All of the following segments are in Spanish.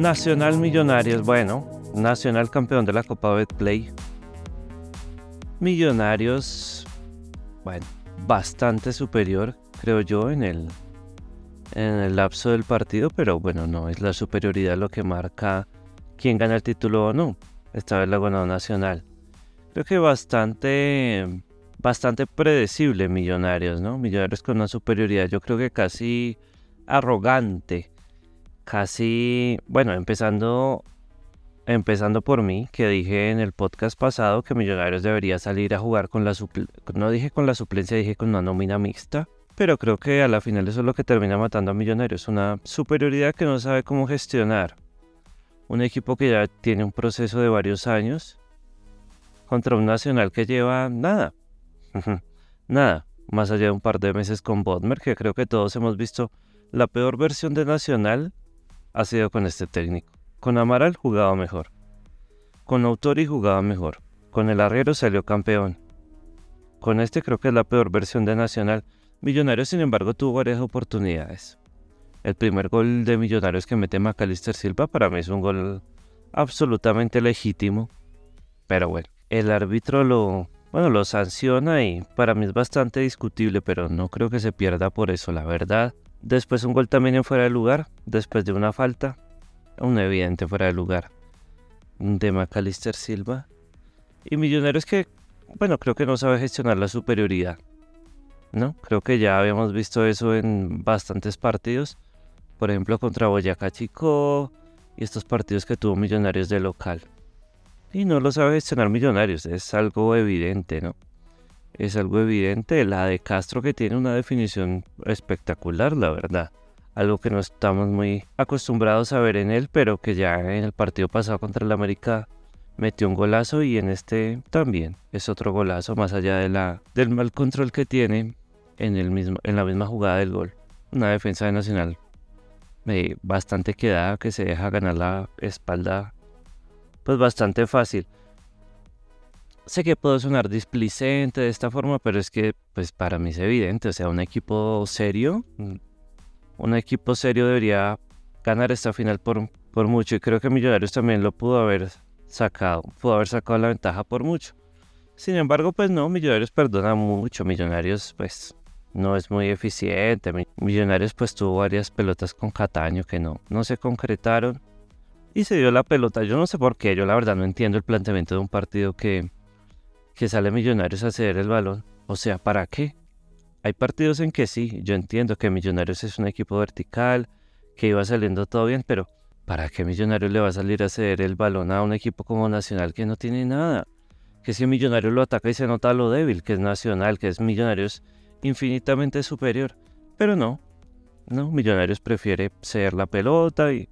Nacional Millonarios, bueno, Nacional campeón de la Copa Betplay. Millonarios, bueno, bastante superior, creo yo, en el, en el lapso del partido, pero bueno, no es la superioridad lo que marca quién gana el título o no. Esta vez la ganó Nacional. Creo que bastante, bastante predecible Millonarios, ¿no? Millonarios con una superioridad, yo creo que casi arrogante. Casi, bueno, empezando empezando por mí, que dije en el podcast pasado que Millonarios debería salir a jugar con la suplencia, no dije con la suplencia, dije con una nómina mixta, pero creo que a la final eso es lo que termina matando a Millonarios, una superioridad que no sabe cómo gestionar. Un equipo que ya tiene un proceso de varios años contra un Nacional que lleva nada, nada, más allá de un par de meses con Bodmer, que creo que todos hemos visto la peor versión de Nacional ha sido con este técnico. Con Amaral jugaba mejor. Con Autori jugaba mejor. Con el Arriero salió campeón. Con este creo que es la peor versión de Nacional. Millonarios, sin embargo, tuvo varias oportunidades. El primer gol de Millonarios que mete Macalister Silva para mí es un gol absolutamente legítimo. Pero bueno, el árbitro lo, bueno, lo sanciona y para mí es bastante discutible, pero no creo que se pierda por eso, la verdad. Después un gol también en fuera de lugar, después de una falta un evidente fuera de lugar de Macalister Silva. Y Millonarios que, bueno, creo que no sabe gestionar la superioridad. ¿No? Creo que ya habíamos visto eso en bastantes partidos. Por ejemplo, contra Boyacá Chico y estos partidos que tuvo Millonarios de local. Y no lo sabe gestionar Millonarios, es algo evidente, ¿no? Es algo evidente. La de Castro que tiene una definición espectacular, la verdad algo que no estamos muy acostumbrados a ver en él, pero que ya en el partido pasado contra el América metió un golazo y en este también es otro golazo más allá de la, del mal control que tiene en, el mismo, en la misma jugada del gol. Una defensa de Nacional eh, bastante quedada que se deja ganar la espalda pues bastante fácil. Sé que puedo sonar displicente de esta forma, pero es que pues para mí es evidente, o sea, un equipo serio un equipo serio debería ganar esta final por, por mucho y creo que Millonarios también lo pudo haber sacado, pudo haber sacado la ventaja por mucho. Sin embargo, pues no, Millonarios perdona mucho, Millonarios pues no es muy eficiente, Millonarios pues tuvo varias pelotas con Cataño que no, no se concretaron y se dio la pelota, yo no sé por qué, yo la verdad no entiendo el planteamiento de un partido que, que sale Millonarios a ceder el balón, o sea, ¿para qué? Hay partidos en que sí, yo entiendo que Millonarios es un equipo vertical, que iba saliendo todo bien, pero ¿para qué Millonarios le va a salir a ceder el balón a un equipo como Nacional que no tiene nada? Que si Millonarios lo ataca y se nota lo débil, que es Nacional, que es Millonarios infinitamente superior. Pero no, no, Millonarios prefiere ceder la pelota y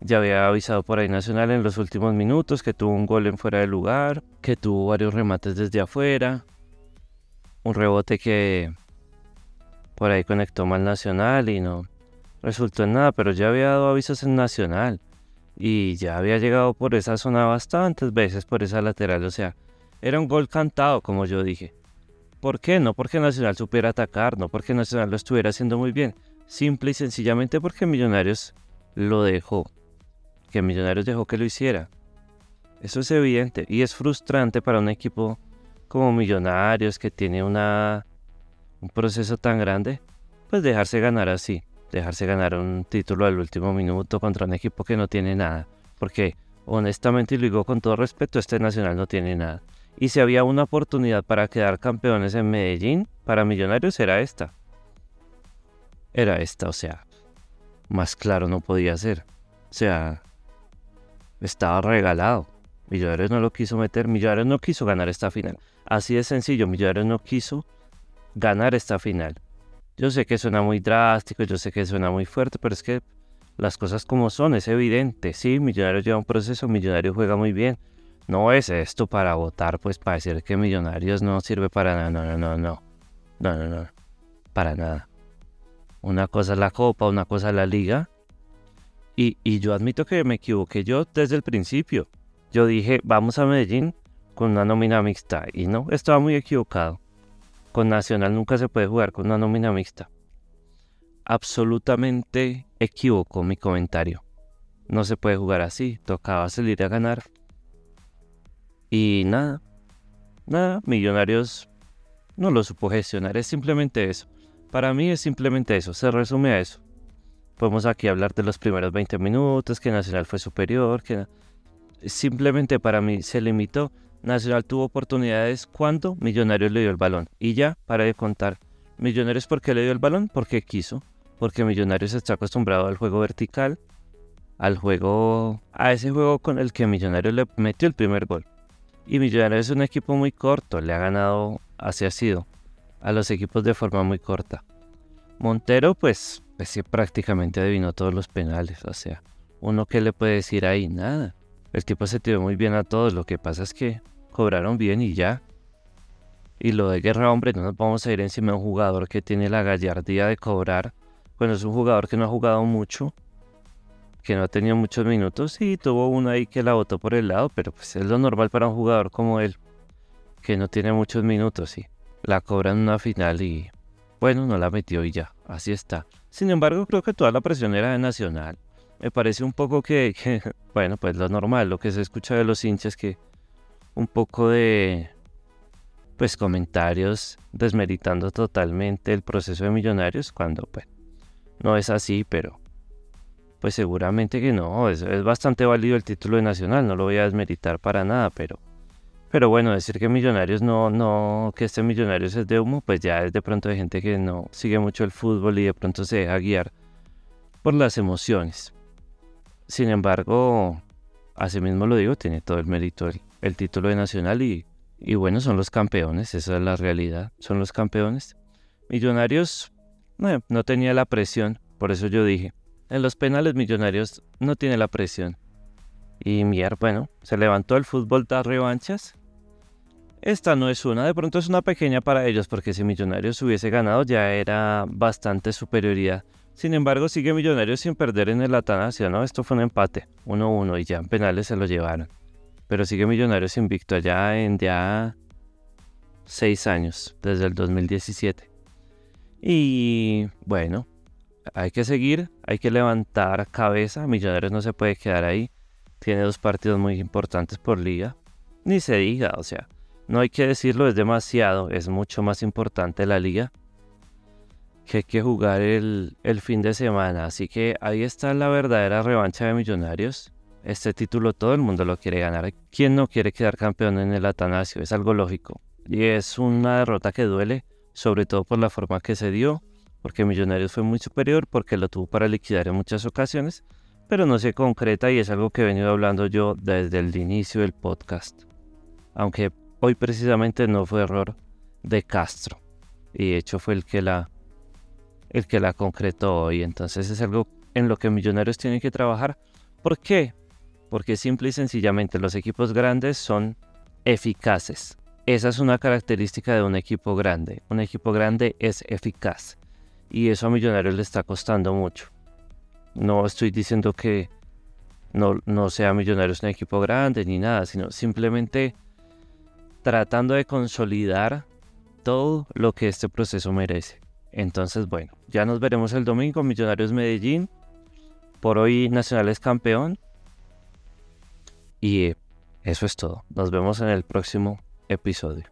ya había avisado por ahí Nacional en los últimos minutos que tuvo un gol en fuera de lugar, que tuvo varios remates desde afuera, un rebote que por ahí conectó mal Nacional y no resultó en nada, pero ya había dado avisos en Nacional y ya había llegado por esa zona bastantes veces por esa lateral, o sea, era un gol cantado, como yo dije. ¿Por qué? No porque Nacional supiera atacar, no porque Nacional lo estuviera haciendo muy bien, simple y sencillamente porque Millonarios lo dejó, que Millonarios dejó que lo hiciera. Eso es evidente y es frustrante para un equipo como Millonarios que tiene una un proceso tan grande, pues dejarse ganar así, dejarse ganar un título al último minuto contra un equipo que no tiene nada, porque honestamente y lo digo con todo respeto, este Nacional no tiene nada. Y si había una oportunidad para quedar campeones en Medellín, para Millonarios era esta. Era esta, o sea, más claro no podía ser. O sea, estaba regalado. Millonarios no lo quiso meter, Millonarios no quiso ganar esta final. Así de sencillo, Millonarios no quiso ganar esta final. Yo sé que suena muy drástico, yo sé que suena muy fuerte, pero es que las cosas como son, es evidente. Sí, Millonarios lleva un proceso, Millonarios juega muy bien. No es esto para votar, pues para decir que Millonarios no sirve para nada. No, no, no, no. No, no, no. Para nada. Una cosa es la Copa, una cosa es la Liga. Y, yo admito que me equivoqué yo desde el principio. Yo dije, vamos a Medellín con una nómina mixta. Y no, estaba muy equivocado. Con Nacional nunca se puede jugar con una nómina mixta. Absolutamente equivocó mi comentario. no se puede jugar así, tocaba salir a ganar. Y nada, nada, Millonarios no lo supo gestionar, es simplemente eso. Para mí es simplemente eso, se resume a eso. Podemos aquí hablar de los primeros 20 minutos, que Nacional fue superior, que simplemente para mí se limitó. Nacional tuvo oportunidades cuando Millonarios le dio el balón. Y ya, para de contar. Millonarios, ¿por qué le dio el balón? Porque quiso. Porque Millonarios está acostumbrado al juego vertical, al juego, a ese juego con el que Millonarios le metió el primer gol. Y Millonarios es un equipo muy corto, le ha ganado, así ha sido, a los equipos de forma muy corta. Montero, pues, pues sí, prácticamente adivinó todos los penales, o sea, uno que le puede decir ahí, nada. El tipo se tiró muy bien a todos, lo que pasa es que cobraron bien y ya. Y lo de guerra, hombre, no nos vamos a ir encima de un jugador que tiene la gallardía de cobrar. Bueno, es un jugador que no ha jugado mucho, que no ha tenido muchos minutos y tuvo uno ahí que la botó por el lado, pero pues es lo normal para un jugador como él, que no tiene muchos minutos y la cobra en una final y bueno, no la metió y ya, así está. Sin embargo, creo que toda la presión era de Nacional. Me parece un poco que, bueno, pues lo normal, lo que se escucha de los hinchas, que un poco de pues comentarios desmeritando totalmente el proceso de millonarios cuando pues no es así, pero pues seguramente que no, es, es bastante válido el título de nacional, no lo voy a desmeritar para nada, pero pero bueno, decir que Millonarios no, no, que este Millonarios es de humo, pues ya es de pronto de gente que no sigue mucho el fútbol y de pronto se deja guiar por las emociones. Sin embargo, así mismo lo digo, tiene todo el mérito el título de Nacional y y bueno, son los campeones, esa es la realidad, son los campeones. Millonarios no, no tenía la presión, por eso yo dije, en los penales Millonarios no tiene la presión. Y Mier, bueno, se levantó el fútbol da revanchas. Esta no es una, de pronto es una pequeña para ellos, porque si Millonarios hubiese ganado ya era bastante superioridad. Sin embargo, sigue Millonarios sin perder en el Atanasio, ¿no? Esto fue un empate, 1-1, y ya en penales se lo llevaron pero sigue Millonarios invicto allá en ya seis años, desde el 2017. Y bueno, hay que seguir, hay que levantar cabeza. Millonarios no se puede quedar ahí. Tiene dos partidos muy importantes por liga. Ni se diga, o sea, no hay que decirlo, es demasiado, es mucho más importante la liga que hay que jugar el, el fin de semana. Así que ahí está la verdadera revancha de Millonarios. Este título todo el mundo lo quiere ganar. ¿Quién no quiere quedar campeón en el Atanasio? Es algo lógico. Y es una derrota que duele, sobre todo por la forma que se dio, porque Millonarios fue muy superior, porque lo tuvo para liquidar en muchas ocasiones, pero no se concreta y es algo que he venido hablando yo desde el inicio del podcast. Aunque hoy precisamente no fue error de Castro. Y de hecho fue el que la el que la concretó hoy. Entonces es algo en lo que Millonarios tienen que trabajar. ¿Por qué? porque simple y sencillamente los equipos grandes son eficaces. Esa es una característica de un equipo grande. Un equipo grande es eficaz. Y eso a Millonarios le está costando mucho. No estoy diciendo que no, no sea Millonarios un equipo grande ni nada, sino simplemente tratando de consolidar todo lo que este proceso merece. Entonces, bueno, ya nos veremos el domingo, Millonarios Medellín. Por hoy Nacional es campeón. Y eso es todo. Nos vemos en el próximo episodio.